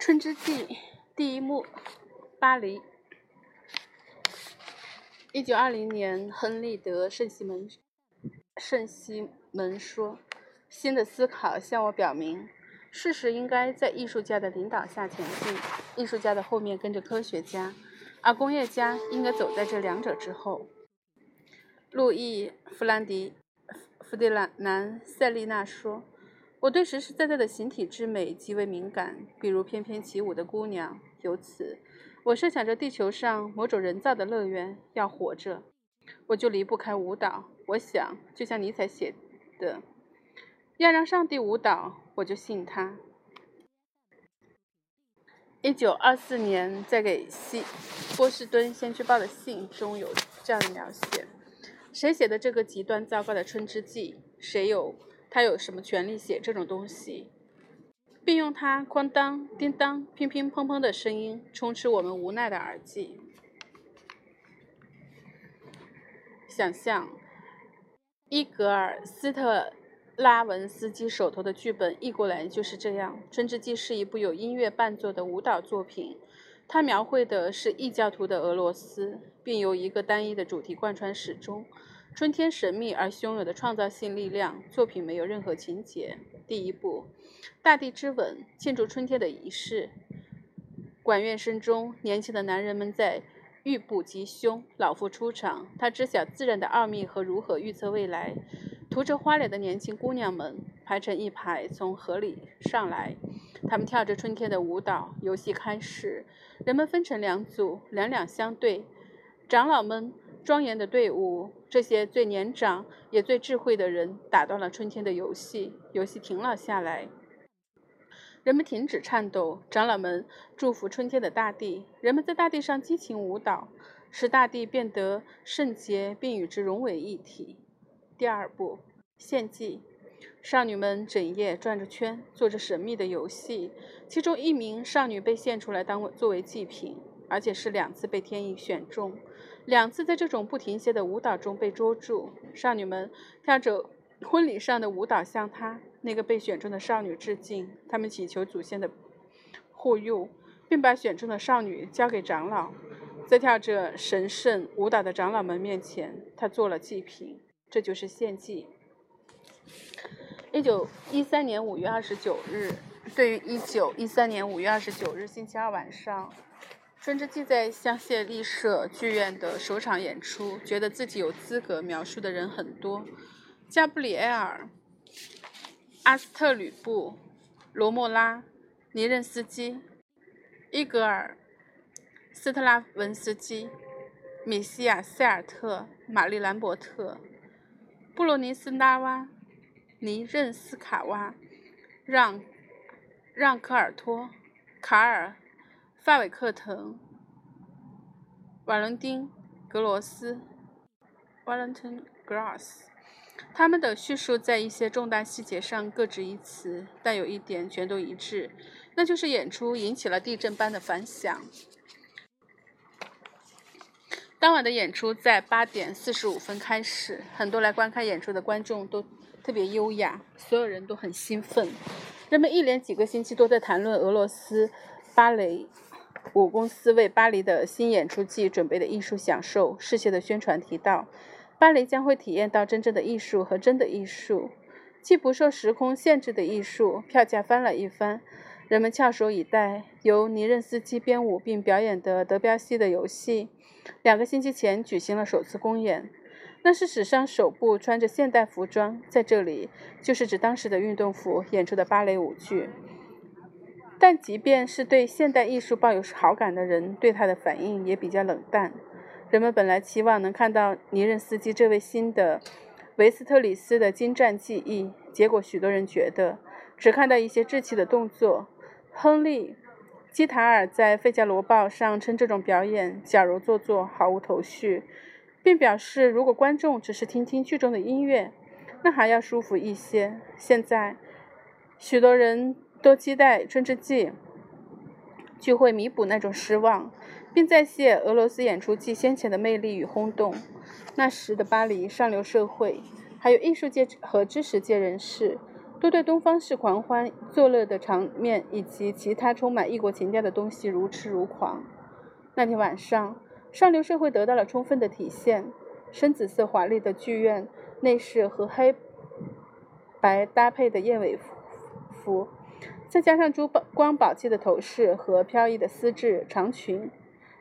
春之祭第一幕，巴黎。一九二零年，亨利·德·圣西门圣西门说：“新的思考向我表明，事实应该在艺术家的领导下前进，艺术家的后面跟着科学家，而工业家应该走在这两者之后。”路易·弗兰迪·弗迪兰南·塞利纳说。我对实实在在的形体之美极为敏感，比如翩翩起舞的姑娘。由此，我设想着地球上某种人造的乐园要活着，我就离不开舞蹈。我想，就像尼采写的，要让上帝舞蹈，我就信他。一九二四年，在给西波士顿先驱报的信中有这样的描写：谁写的这个极端糟糕的《春之祭》？谁有？他有什么权利写这种东西，并用它哐当、叮当、乒乒乓乓的声音充斥我们无奈的耳际？想象伊格尔·斯特拉文斯基手头的剧本译过来就是这样：《春之祭》是一部有音乐伴奏的舞蹈作品，它描绘的是异教徒的俄罗斯，并由一个单一的主题贯穿始终。春天神秘而汹涌的创造性力量。作品没有任何情节。第一部，大地之吻，庆祝春天的仪式。管乐声中，年轻的男人们在欲步吉凶。老妇出场，她知晓自然的奥秘和如何预测未来。涂着花脸的年轻姑娘们排成一排从河里上来，她们跳着春天的舞蹈。游戏开始，人们分成两组，两两相对。长老们。庄严的队伍，这些最年长也最智慧的人打断了春天的游戏，游戏停了下来。人们停止颤抖，长老们祝福春天的大地，人们在大地上激情舞蹈，使大地变得圣洁，并与之融为一体。第二步，献祭。少女们整夜转着圈，做着神秘的游戏，其中一名少女被献出来当作为祭品，而且是两次被天意选中。两次在这种不停歇的舞蹈中被捉住，少女们跳着婚礼上的舞蹈，向她那个被选中的少女致敬。他们祈求祖先的护佑，并把选中的少女交给长老。在跳着神圣舞蹈的长老们面前，她做了祭品。这就是献祭。一九一三年五月二十九日，对于一九一三年五月二十九日星期二晚上。春之祭在香榭丽舍剧院的首场演出，觉得自己有资格描述的人很多：加布里埃尔、阿斯特吕布、罗莫拉、尼任斯基、伊格尔、斯特拉文斯基、米西亚·塞尔特、玛丽·兰伯特、布罗尼斯拉瓦、尼任斯卡娃、让让科尔托、卡尔。范韦克滕、瓦伦丁·格罗斯 （Valentin Gross），他们的叙述在一些重大细节上各执一词，但有一点全都一致，那就是演出引起了地震般的反响。当晚的演出在八点四十五分开始，很多来观看演出的观众都特别优雅，所有人都很兴奋。人们一连几个星期都在谈论俄罗斯芭蕾。五公司为巴黎的新演出季准备的艺术享受，世界的宣传提到，巴黎将会体验到真正的艺术和真的艺术，既不受时空限制的艺术。票价翻了一番，人们翘首以待由尼任斯基编舞并表演的德彪西的游戏。两个星期前举行了首次公演，那是史上首部穿着现代服装，在这里就是指当时的运动服演出的芭蕾舞剧。但即便是对现代艺术抱有好感的人，对他的反应也比较冷淡。人们本来期望能看到尼任斯基这位新的维斯特里斯的精湛技艺，结果许多人觉得只看到一些稚气的动作。亨利·基塔尔在《费加罗报》上称这种表演矫揉做作，毫无头绪，并表示如果观众只是听听剧中的音乐，那还要舒服一些。现在，许多人。多期待春之祭聚会弥补那种失望，并再现俄罗斯演出季先前的魅力与轰动。那时的巴黎上流社会，还有艺术界和知识界人士，都对东方式狂欢作乐的场面以及其他充满异国情调的东西如痴如狂。那天晚上，上流社会得到了充分的体现。深紫色华丽的剧院内饰和黑白搭配的燕尾服，再加上珠光宝气的头饰和飘逸的丝质长裙，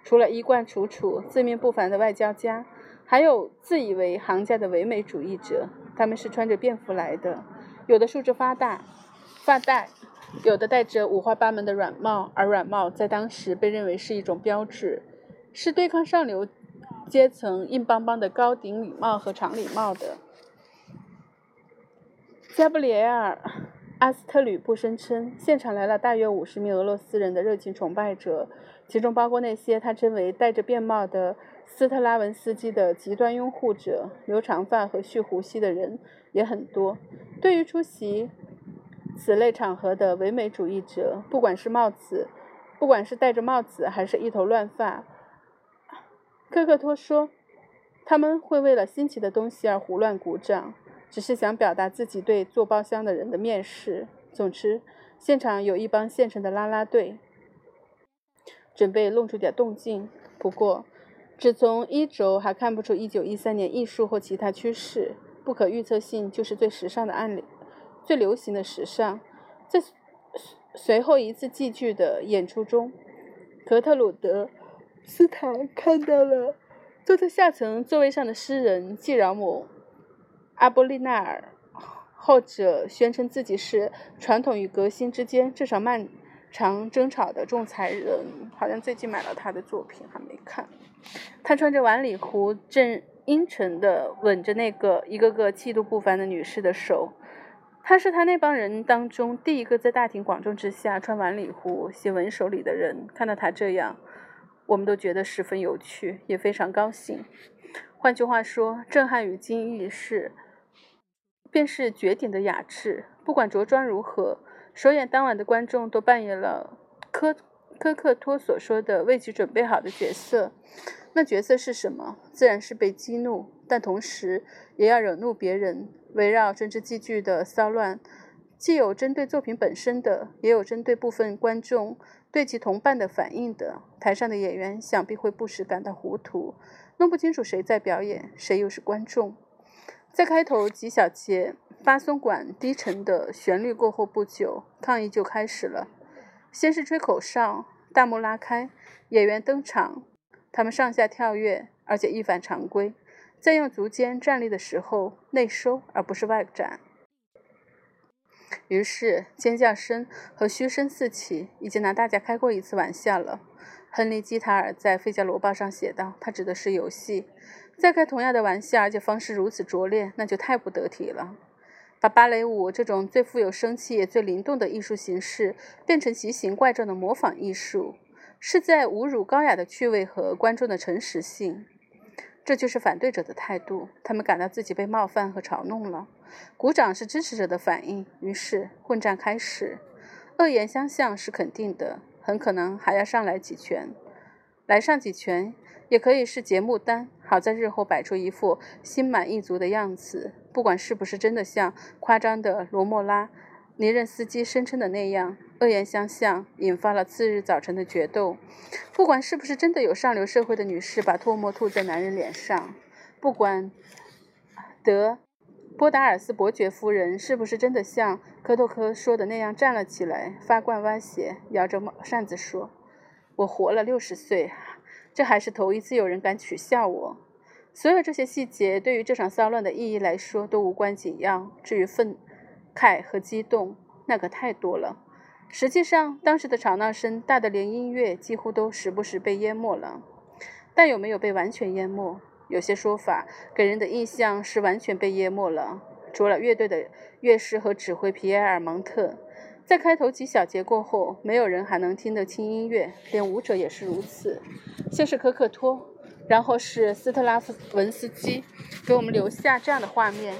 除了衣冠楚楚、自命不凡的外交家，还有自以为行家的唯美主义者。他们是穿着便服来的。有的梳着发带，发带，有的戴着五花八门的软帽，而软帽在当时被认为是一种标志，是对抗上流阶层硬邦邦的高顶礼帽和长礼帽的。加布里埃尔·阿斯特吕布声称，现场来了大约五十名俄罗斯人的热情崇拜者，其中包括那些他称为戴着便帽的斯特拉文斯基的极端拥护者，留长发和蓄胡须的人也很多。对于出席此类场合的唯美主义者，不管是帽子，不管是戴着帽子，还是一头乱发，科克托说，他们会为了新奇的东西而胡乱鼓掌，只是想表达自己对坐包厢的人的蔑视。总之，现场有一帮现成的啦啦队，准备弄出点动静。不过，只从衣轴还看不出1913年艺术或其他趋势。不可预测性就是最时尚的案例，最流行的时尚。在随后一次戏剧的演出中，格特鲁德·斯坦看到了坐在下层座位上的诗人季饶姆·阿波利纳尔，后者宣称自己是传统与革新之间这场漫长争吵的仲裁人。好像最近买了他的作品，还没看。他穿着晚礼服，正。阴沉地吻着那个一个个气度不凡的女士的手，他是他那帮人当中第一个在大庭广众之下穿晚礼服、写文手礼的人。看到他这样，我们都觉得十分有趣，也非常高兴。换句话说，震撼与惊异是，便是绝顶的雅致。不管着装如何，首演当晚的观众都扮演了科科克托所说的为其准备好的角色。那角色是什么？自然是被激怒，但同时也要惹怒别人。围绕政治戏剧的骚乱，既有针对作品本身的，也有针对部分观众对其同伴的反应的。台上的演员想必会不时感到糊涂，弄不清楚谁在表演，谁又是观众。在开头几小节发松管低沉的旋律过后不久，抗议就开始了。先是吹口哨，大幕拉开，演员登场。他们上下跳跃，而且一反常规，在用足尖站立的时候内收而不是外展。于是尖叫声和嘘声四起，已经拿大家开过一次玩笑了。亨利·基塔尔在《费加罗报》上写道：“他指的是游戏。再开同样的玩笑，而且方式如此拙劣，那就太不得体了。把芭蕾舞这种最富有生气也最灵动的艺术形式，变成奇形怪状的模仿艺术。”是在侮辱高雅的趣味和观众的诚实性，这就是反对者的态度。他们感到自己被冒犯和嘲弄了。鼓掌是支持者的反应，于是混战开始。恶言相向是肯定的，很可能还要上来几拳。来上几拳也可以是节目单，好在日后摆出一副心满意足的样子。不管是不是真的像夸张的罗莫拉。尼任斯基声称的那样，恶言相向，引发了次日早晨的决斗。不管是不是真的有上流社会的女士把唾沫吐在男人脸上，不管德波达尔斯伯爵夫人是不是真的像科托科说的那样站了起来，发冠歪斜，摇着扇子说：“我活了六十岁，这还是头一次有人敢取笑我。”所有这些细节对于这场骚乱的意义来说都无关紧要。至于愤，慨和激动，那可太多了。实际上，当时的吵闹声大得连音乐几乎都时不时被淹没了。但有没有被完全淹没？有些说法给人的印象是完全被淹没了。除了乐队的乐师和指挥皮埃尔·蒙特，在开头几小节过后，没有人还能听得清音乐，连舞者也是如此。先是科克托，然后是斯特拉夫文斯基，给我们留下这样的画面。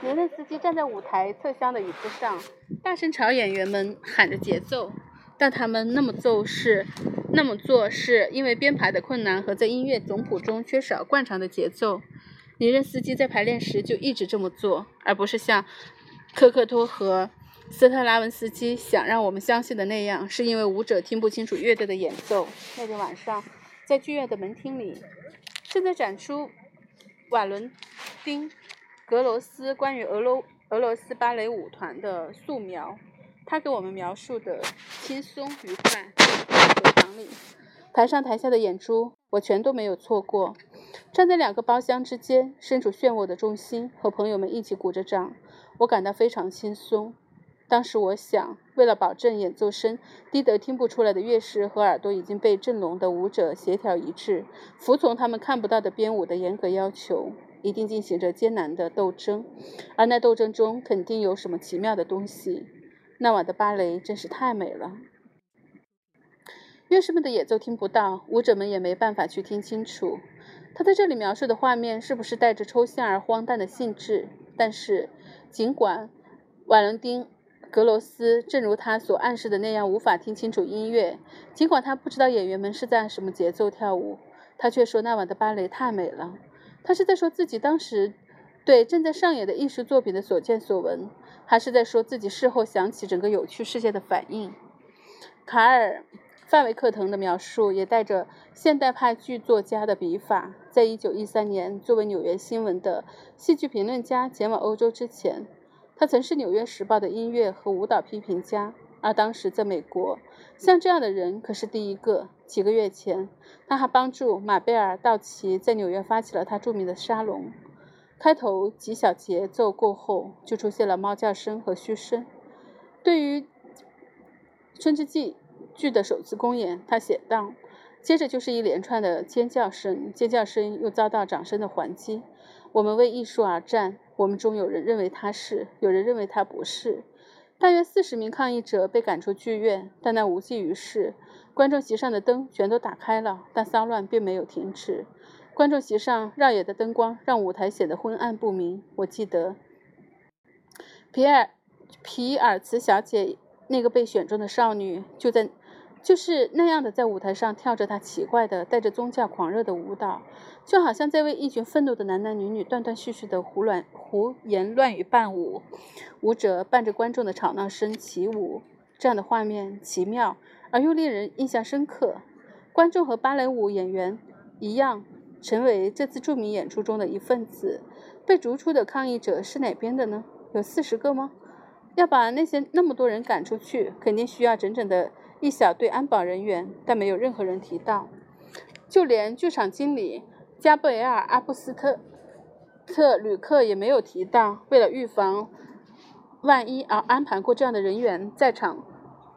尼任斯基站在舞台侧厢的椅子上，大声朝演员们喊着节奏，但他们那么做是那么做，是因为编排的困难和在音乐总谱中缺少惯常的节奏。尼任斯基在排练时就一直这么做，而不是像科克托和斯特拉文斯基想让我们相信的那样，是因为舞者听不清楚乐队的演奏。那天晚上，在剧院的门厅里，正在展出瓦伦丁·格罗斯关于俄罗俄罗斯芭蕾舞团的素描。他给我们描述的轻松愉快。走堂里，台上台下的演出，我全都没有错过。站在两个包厢之间，身处漩涡的中心，和朋友们一起鼓着掌，我感到非常轻松。当时我想，为了保证演奏声低得听不出来的乐师和耳朵已经被震聋的舞者协调一致，服从他们看不到的编舞的严格要求，一定进行着艰难的斗争，而那斗争中肯定有什么奇妙的东西。那晚的芭蕾真是太美了。乐师们的演奏听不到，舞者们也没办法去听清楚。他在这里描述的画面是不是带着抽象而荒诞的性质？但是，尽管瓦伦丁·格罗斯正如他所暗示的那样无法听清楚音乐，尽管他不知道演员们是在什么节奏跳舞，他却说那晚的芭蕾太美了。他是在说自己当时对正在上演的艺术作品的所见所闻。还是在说自己事后想起整个有趣世界的反应。卡尔·范维克腾的描述也带着现代派剧作家的笔法。在一九一三年，作为《纽约新闻》的戏剧评论家前往欧洲之前，他曾是《纽约时报》的音乐和舞蹈批评家。而当时在美国，像这样的人可是第一个。几个月前，他还帮助马贝尔·道奇在纽约发起了他著名的沙龙。开头几小节奏过后，就出现了猫叫声和嘘声。对于《春之祭》剧的首次公演，他写道：“接着就是一连串的尖叫声，尖叫声又遭到掌声的还击。我们为艺术而战，我们中有人认为他是，有人认为他不是。大约四十名抗议者被赶出剧院，但那无济于事。观众席上的灯全都打开了，但骚乱并没有停止。”观众席上耀眼的灯光让舞台显得昏暗不明。我记得皮尔皮尔茨小姐那个被选中的少女，就在就是那样的在舞台上跳着他奇怪的、带着宗教狂热的舞蹈，就好像在为一群愤怒的男男女女断断续续的胡乱胡言乱语伴舞。舞者伴着观众的吵闹声起舞，这样的画面奇妙而又令人印象深刻。观众和芭蕾舞演员一样。成为这次著名演出中的一份子。被逐出的抗议者是哪边的呢？有四十个吗？要把那些那么多人赶出去，肯定需要整整的一小队安保人员，但没有任何人提到。就连剧场经理加布埃尔·阿布斯特特吕克也没有提到。为了预防万一，而安排过这样的人员在场，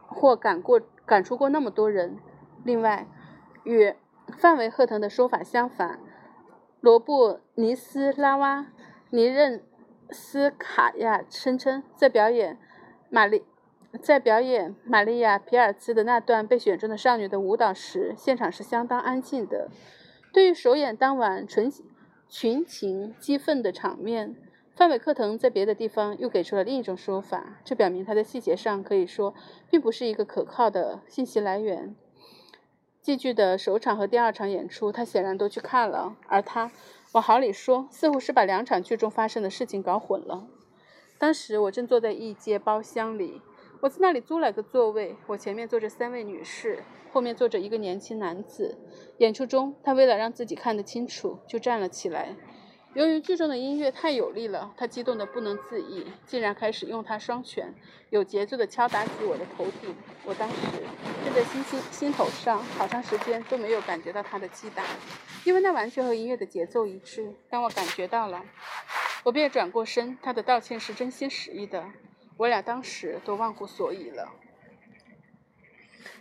或赶过赶出过那么多人。另外，与范维赫腾的说法相反，罗布尼斯拉瓦尼任斯卡亚声称，在表演玛丽在表演玛丽亚皮尔兹的那段被选中的少女的舞蹈时，现场是相当安静的。对于首演当晚群群情激愤的场面，范伟克腾在别的地方又给出了另一种说法，这表明他在细节上可以说并不是一个可靠的信息来源。戏剧的首场和第二场演出，他显然都去看了，而他往好里说，似乎是把两场剧中发生的事情搞混了。当时我正坐在一间包厢里，我在那里租了个座位，我前面坐着三位女士，后面坐着一个年轻男子。演出中，他为了让自己看得清楚，就站了起来。由于剧中的音乐太有力了，他激动得不能自已，竟然开始用他双拳有节奏地敲打起我的头顶。我当时正在心心心头上，好长时间都没有感觉到他的击打，因为那完全和音乐的节奏一致。当我感觉到了，我便转过身。他的道歉是真心实意的，我俩当时都忘乎所以了。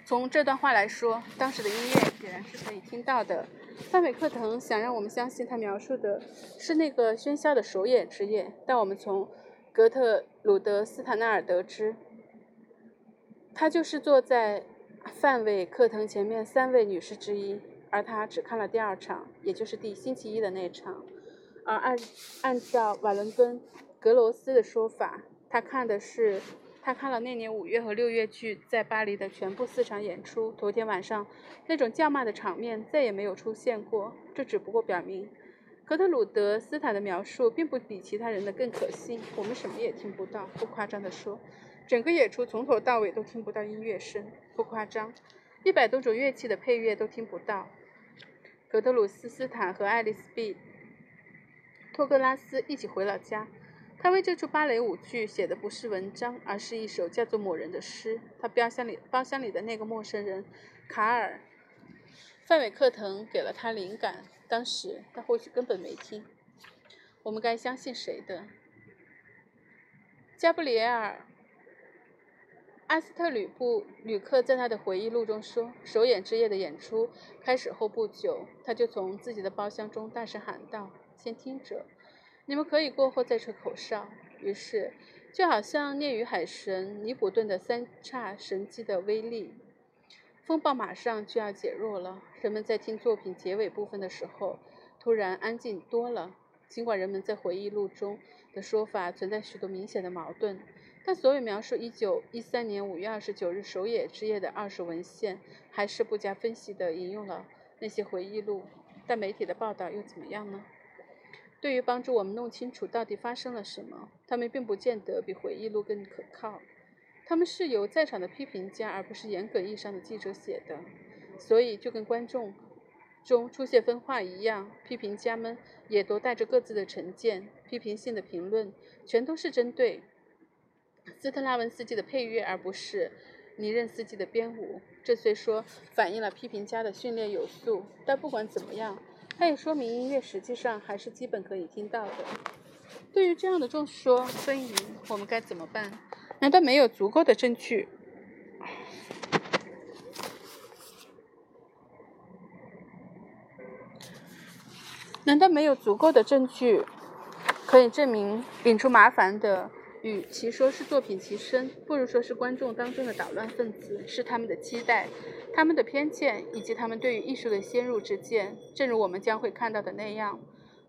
从这段话来说，当时的音乐显然是可以听到的。范美克腾想让我们相信，他描述的是那个喧嚣的首演之夜，但我们从格特鲁德·斯坦纳尔得知，他就是坐在范伟克腾前面三位女士之一，而他只看了第二场，也就是第星期一的那场。而按按照瓦伦根·格罗斯的说法，他看的是。他看了那年五月和六月剧在巴黎的全部四场演出。头天晚上那种叫骂的场面再也没有出现过。这只不过表明，格特鲁德斯坦的描述并不比其他人的更可信。我们什么也听不到，不夸张地说，整个演出从头到尾都听不到音乐声，不夸张，一百多种乐器的配乐都听不到。格特鲁斯斯坦和爱丽丝 ·B· 托格拉斯一起回了家。他为这出芭蕾舞剧写的不是文章，而是一首叫做《某人》的诗。他包厢里包厢里的那个陌生人，卡尔·范韦克腾给了他灵感。当时他或许根本没听。我们该相信谁的？加布里埃尔·阿斯特吕布吕克在他的回忆录中说：“首演之夜的演出开始后不久，他就从自己的包厢中大声喊道：‘先听着。’”你们可以过后再吹口哨。于是，就好像涅与海神尼普顿的三叉神机的威力，风暴马上就要减弱了。人们在听作品结尾部分的时候，突然安静多了。尽管人们在回忆录中的说法存在许多明显的矛盾，但所有描述1913年5月29日首演之夜的二手文献，还是不加分析地引用了那些回忆录。但媒体的报道又怎么样呢？对于帮助我们弄清楚到底发生了什么，他们并不见得比回忆录更可靠。他们是由在场的批评家，而不是严格意义上的记者写的，所以就跟观众中出现分化一样，批评家们也都带着各自的成见。批评性的评论全都是针对斯特拉文斯基的配乐，而不是尼任斯基的编舞。这虽说反映了批评家的训练有素，但不管怎么样。它也说明音乐实际上还是基本可以听到的。对于这样的众说纷纭，我们该怎么办？难道没有足够的证据？难道没有足够的证据可以证明引出麻烦的？与其说是作品其身，不如说是观众当中的捣乱分子，是他们的期待、他们的偏见以及他们对于艺术的先入之见。正如我们将会看到的那样，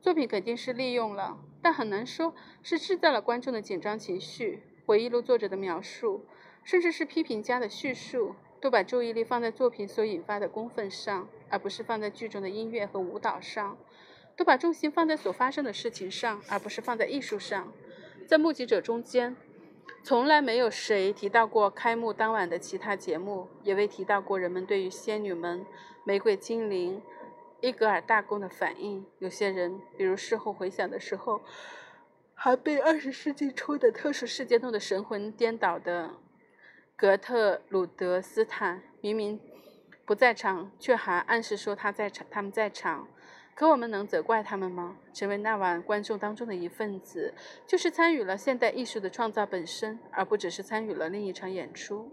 作品肯定是利用了，但很难说是制造了观众的紧张情绪。回忆录作者的描述，甚至是批评家的叙述，都把注意力放在作品所引发的公愤上，而不是放在剧中的音乐和舞蹈上；都把重心放在所发生的事情上，而不是放在艺术上。在目击者中间，从来没有谁提到过开幕当晚的其他节目，也未提到过人们对于仙女们、玫瑰精灵、伊格尔大公的反应。有些人，比如事后回想的时候，还被二十世纪初的特殊事件弄得神魂颠倒的格特鲁德斯坦，明明不在场，却还暗示说他在场，他们在场。可我们能责怪他们吗？成为那晚观众当中的一份子，就是参与了现代艺术的创造本身，而不只是参与了另一场演出。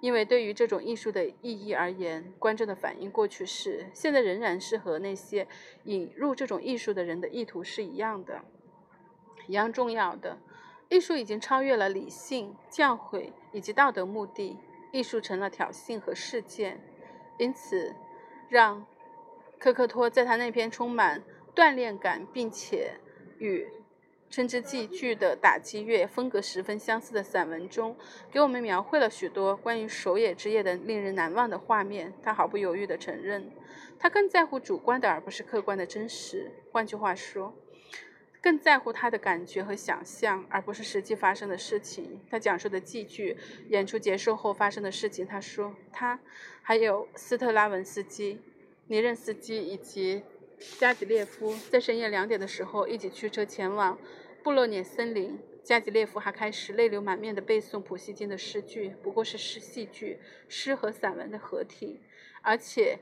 因为对于这种艺术的意义而言，观众的反应过去式，现在仍然是和那些引入这种艺术的人的意图是一样的，一样重要的。艺术已经超越了理性、教诲以及道德目的，艺术成了挑衅和事件。因此，让。科克托在他那篇充满锻炼感，并且与《称之祭剧》的打击乐风格十分相似的散文中，给我们描绘了许多关于首演之夜的令人难忘的画面。他毫不犹豫地承认，他更在乎主观的而不是客观的真实。换句话说，更在乎他的感觉和想象，而不是实际发生的事情。他讲述的戏剧演出结束后发生的事情。他说，他还有斯特拉文斯基。尼任斯基以及加吉列夫在深夜两点的时候一起驱车前往布洛涅森林。加吉列夫还开始泪流满面地背诵普希金的诗句，不过是诗戏剧、诗和散文的合体，而且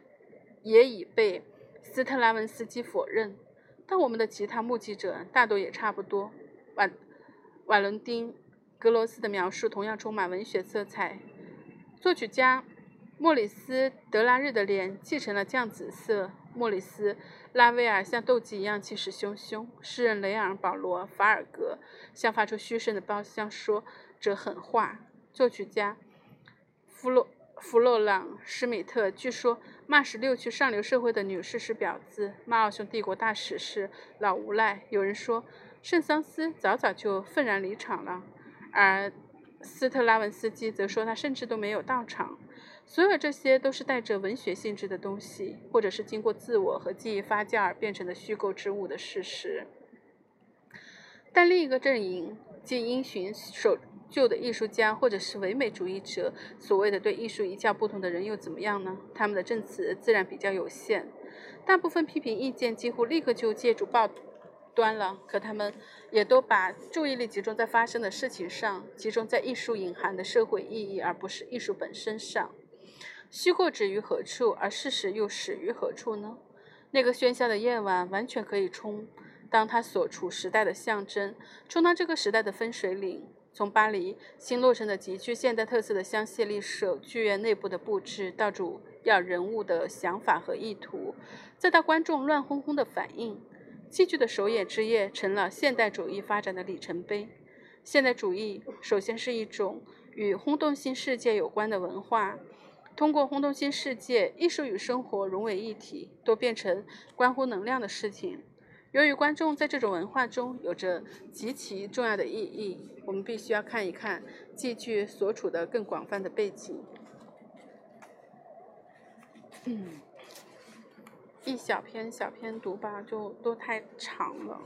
也已被斯特拉文斯基否认。但我们的其他目击者大多也差不多。瓦瓦伦丁·格罗斯的描述同样充满文学色彩。作曲家。莫里斯·德拉日的脸继承了酱紫色。莫里斯·拉威尔像斗鸡一样气势汹汹。诗人雷昂·保罗·法尔格像发出嘘声的包厢说着狠话。作曲家弗洛弗洛朗·施米特据说骂十六区上流社会的女士是婊子，骂奥匈帝国大使是老无赖。有人说圣桑斯早早就愤然离场了，而。斯特拉文斯基则说他甚至都没有到场。所有这些都是带着文学性质的东西，或者是经过自我和记忆发酵而变成的虚构之物的事实。但另一个阵营，即因循守旧的艺术家或者是唯美主义者，所谓的对艺术一窍不通的人又怎么样呢？他们的证词自然比较有限，大部分批评意见几乎立刻就借助报端了。可他们也都把注意力集中在发生的事情上，集中在艺术隐含的社会意义，而不是艺术本身上。虚构止于何处，而事实又始于何处呢？那个喧嚣的夜晚完全可以充当他所处时代的象征，充当这个时代的分水岭。从巴黎新落成的极具现代特色的香榭丽舍剧院内部的布置，到主要人物的想法和意图，再到观众乱哄哄的反应，戏剧的首演之夜成了现代主义发展的里程碑。现代主义首先是一种与轰动性世界有关的文化。通过轰动新世界，艺术与生活融为一体，都变成关乎能量的事情。由于观众在这种文化中有着极其重要的意义，我们必须要看一看戏剧所处的更广泛的背景。嗯，一小篇小篇读吧，就都太长了。